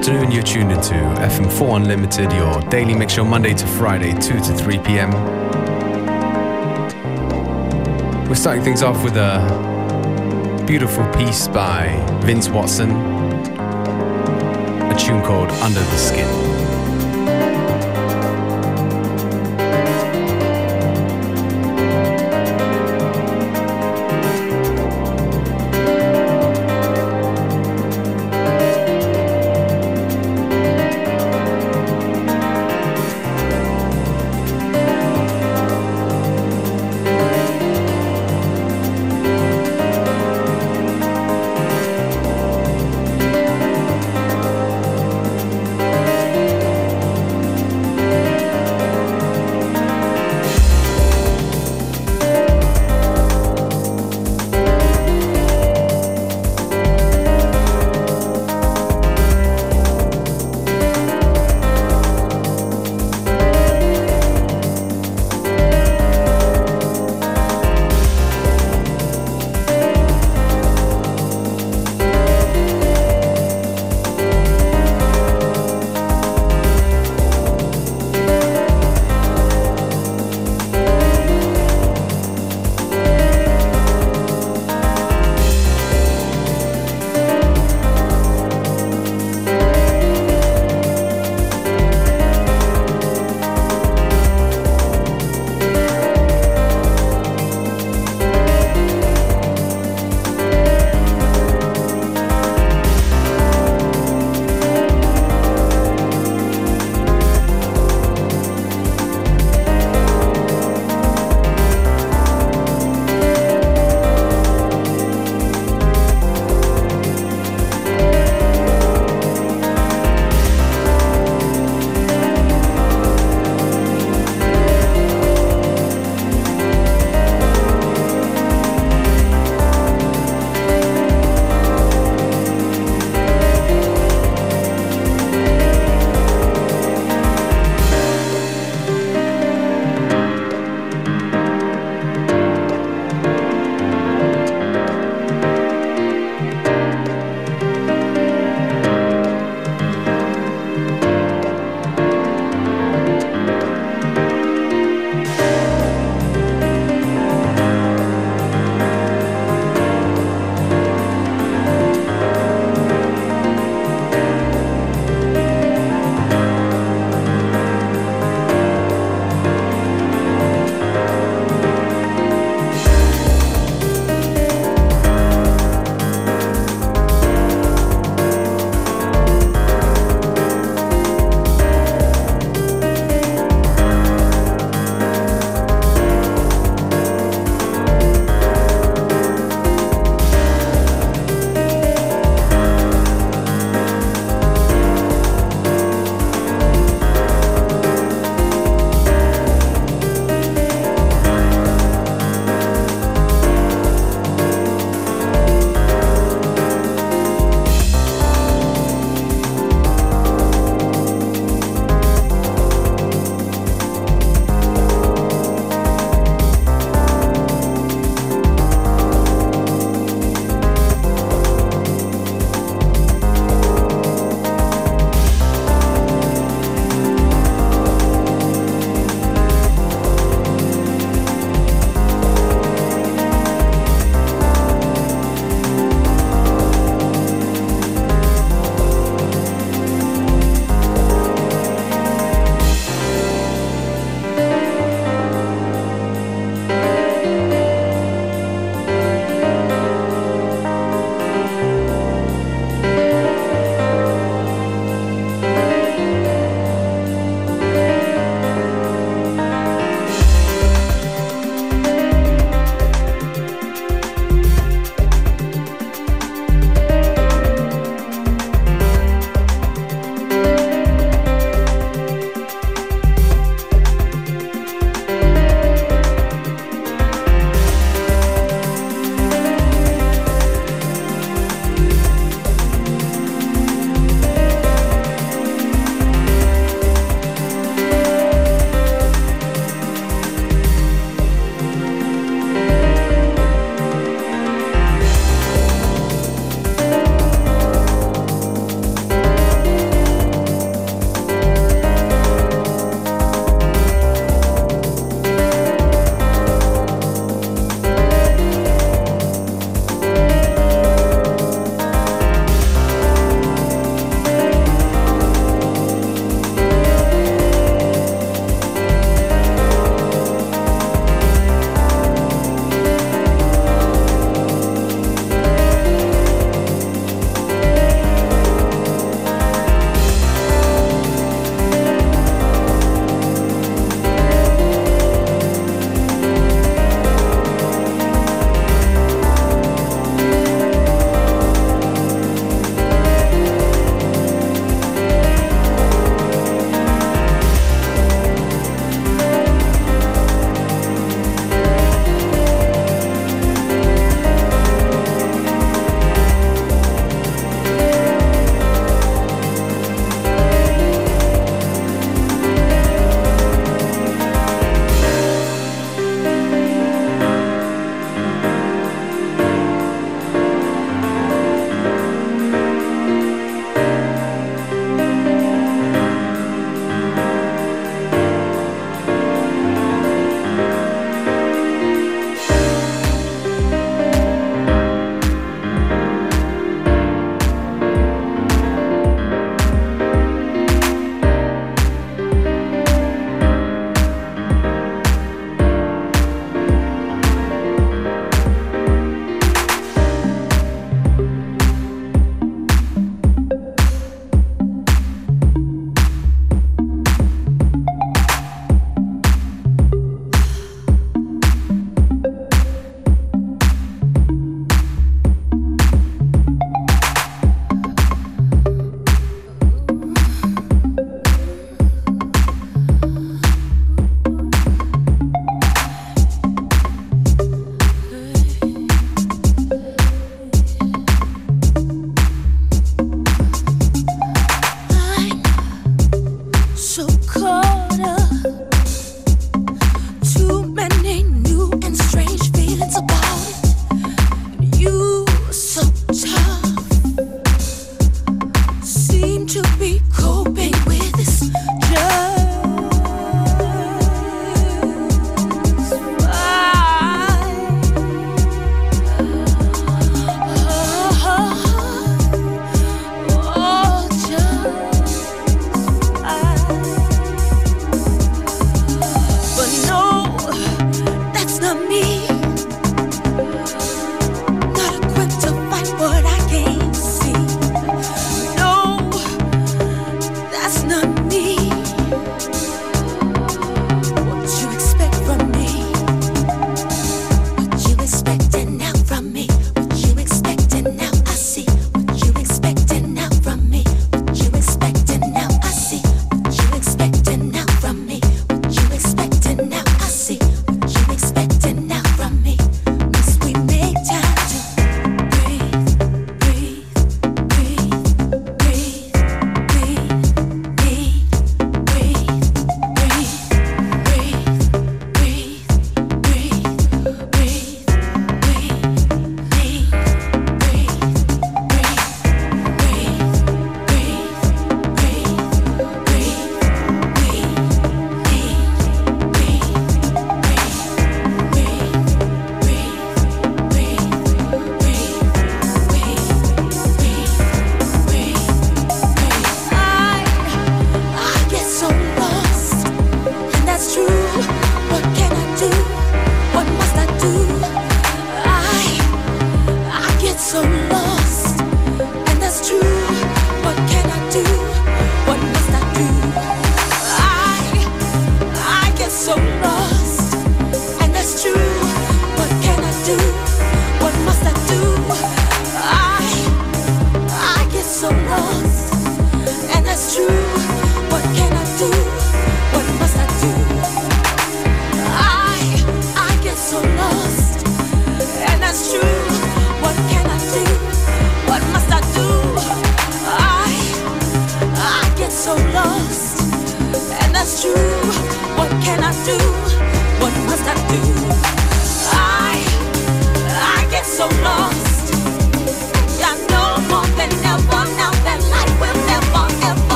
Afternoon, you're tuned into FM4 Unlimited, your daily mix show Monday to Friday, 2 to 3 p.m. We're starting things off with a beautiful piece by Vince Watson, a tune called Under the Skin.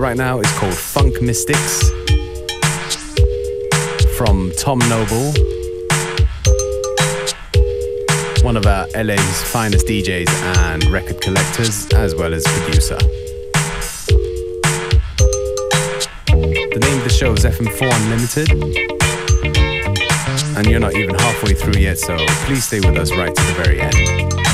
Right now is called Funk Mystics from Tom Noble, one of our LA's finest DJs and record collectors, as well as producer. The name of the show is FM4 Unlimited, and you're not even halfway through yet, so please stay with us right to the very end.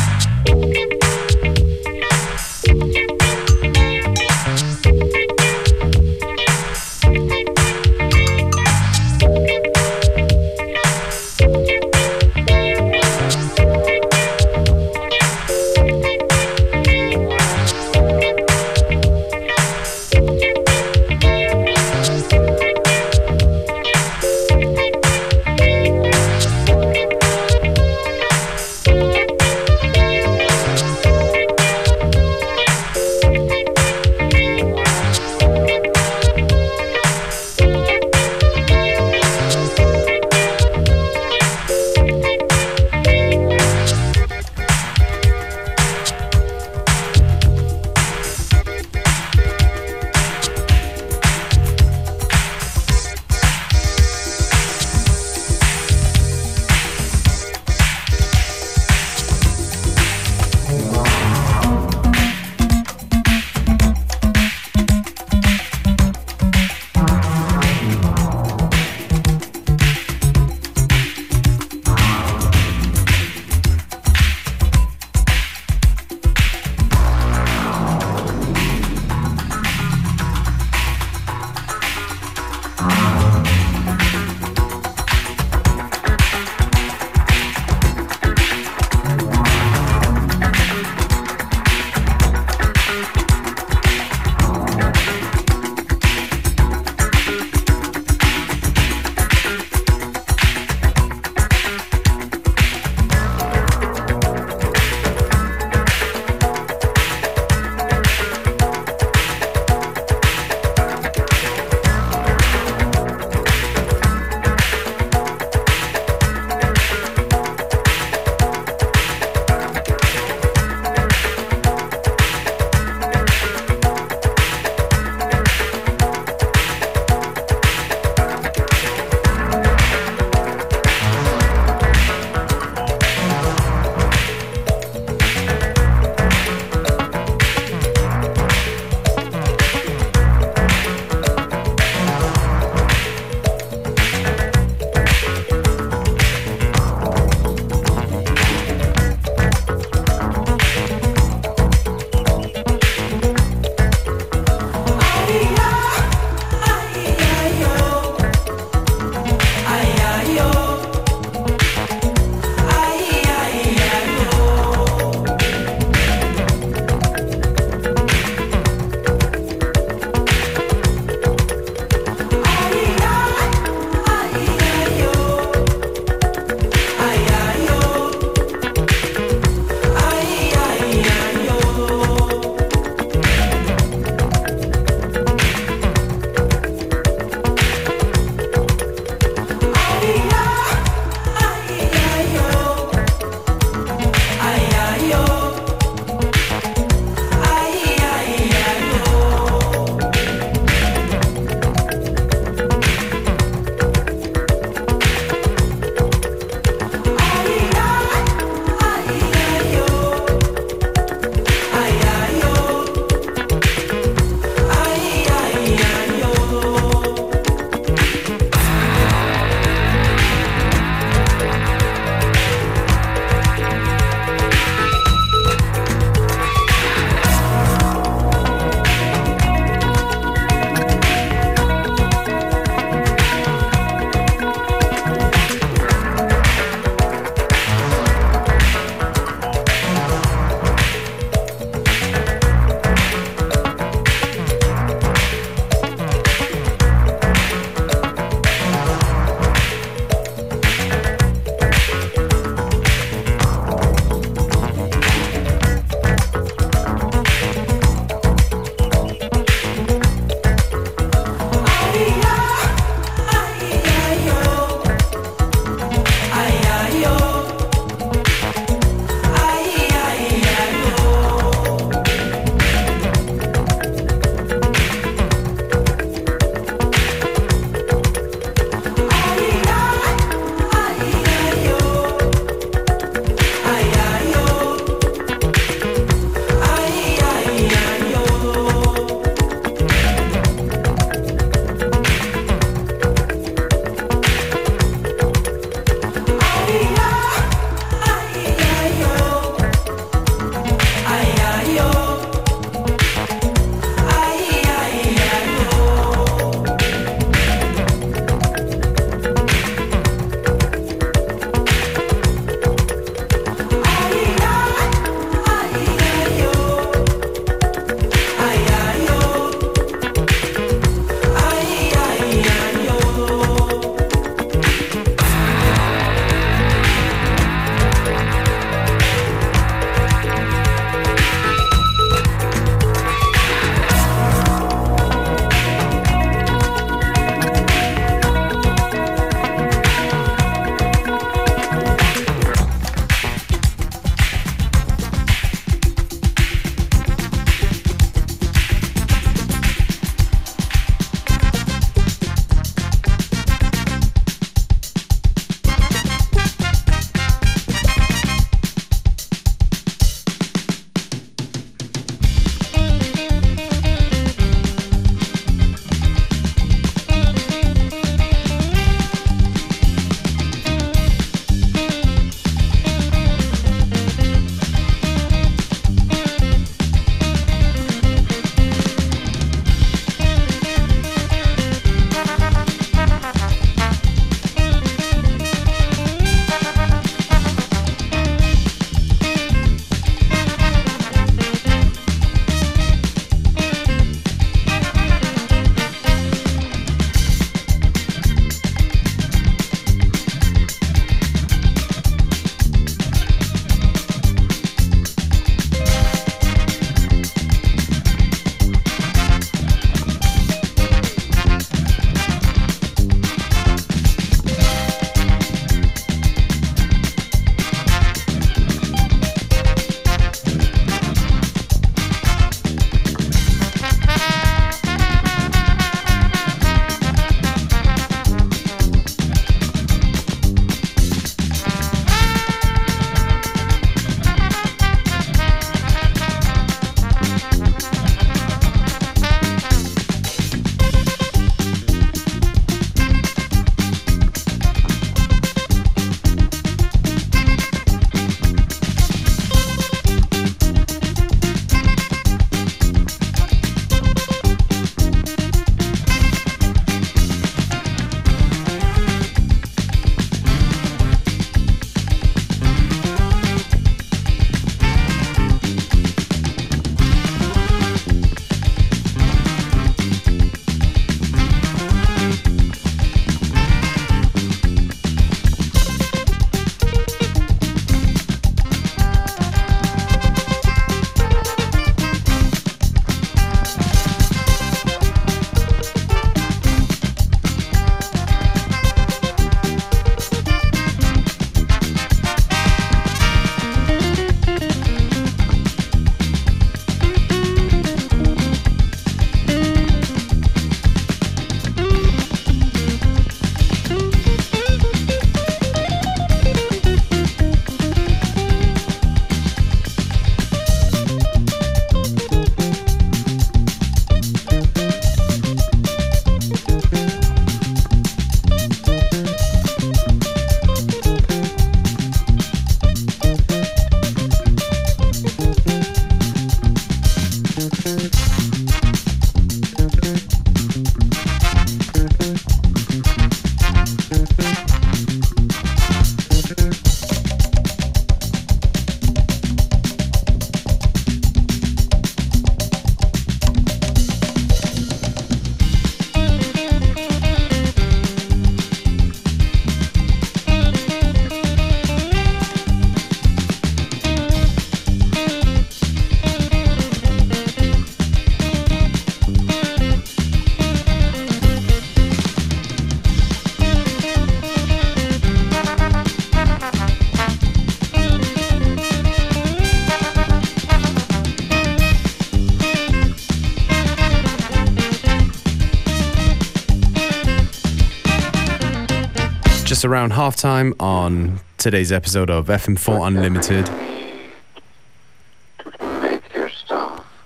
Just around halftime on today's episode of FM4 Unlimited.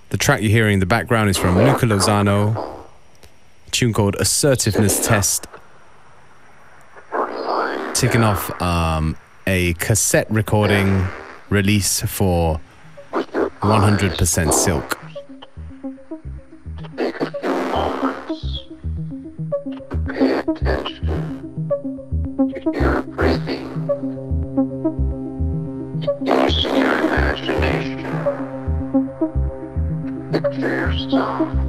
The track you're hearing in the background is from Luca Lozano, a tune called Assertiveness Test. Taking off um, a cassette recording release for 100% Silk. Ibu.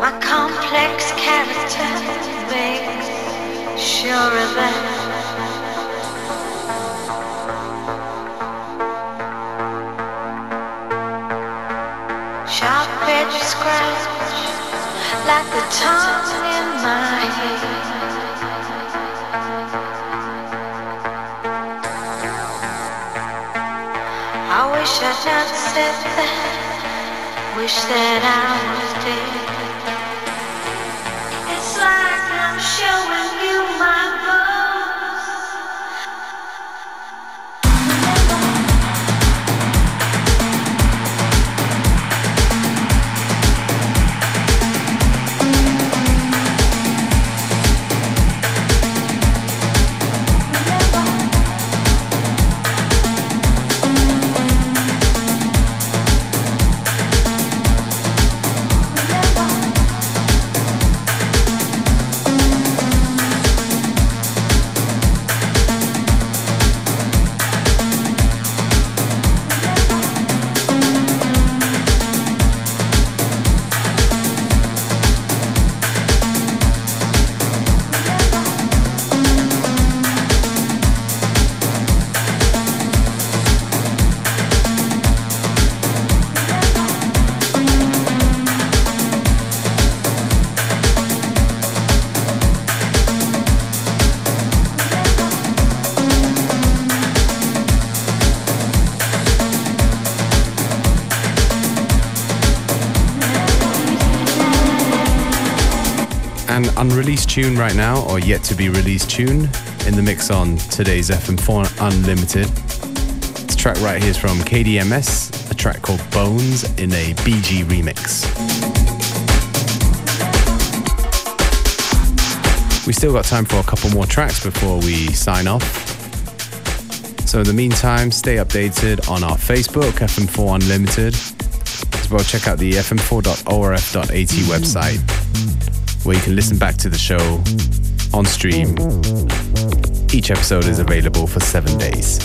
My complex character makes sure of that. Sharp scratch like the tongue in my head. I wish I'd not said that. Wish that I was dead. Unreleased tune right now, or yet to be released tune, in the mix on today's FM4 Unlimited. This track right here is from KDMS, a track called Bones in a BG remix. We still got time for a couple more tracks before we sign off. So in the meantime, stay updated on our Facebook, FM4 Unlimited. As well, check out the fm4.orf.at website where you can listen back to the show on stream. Each episode is available for seven days.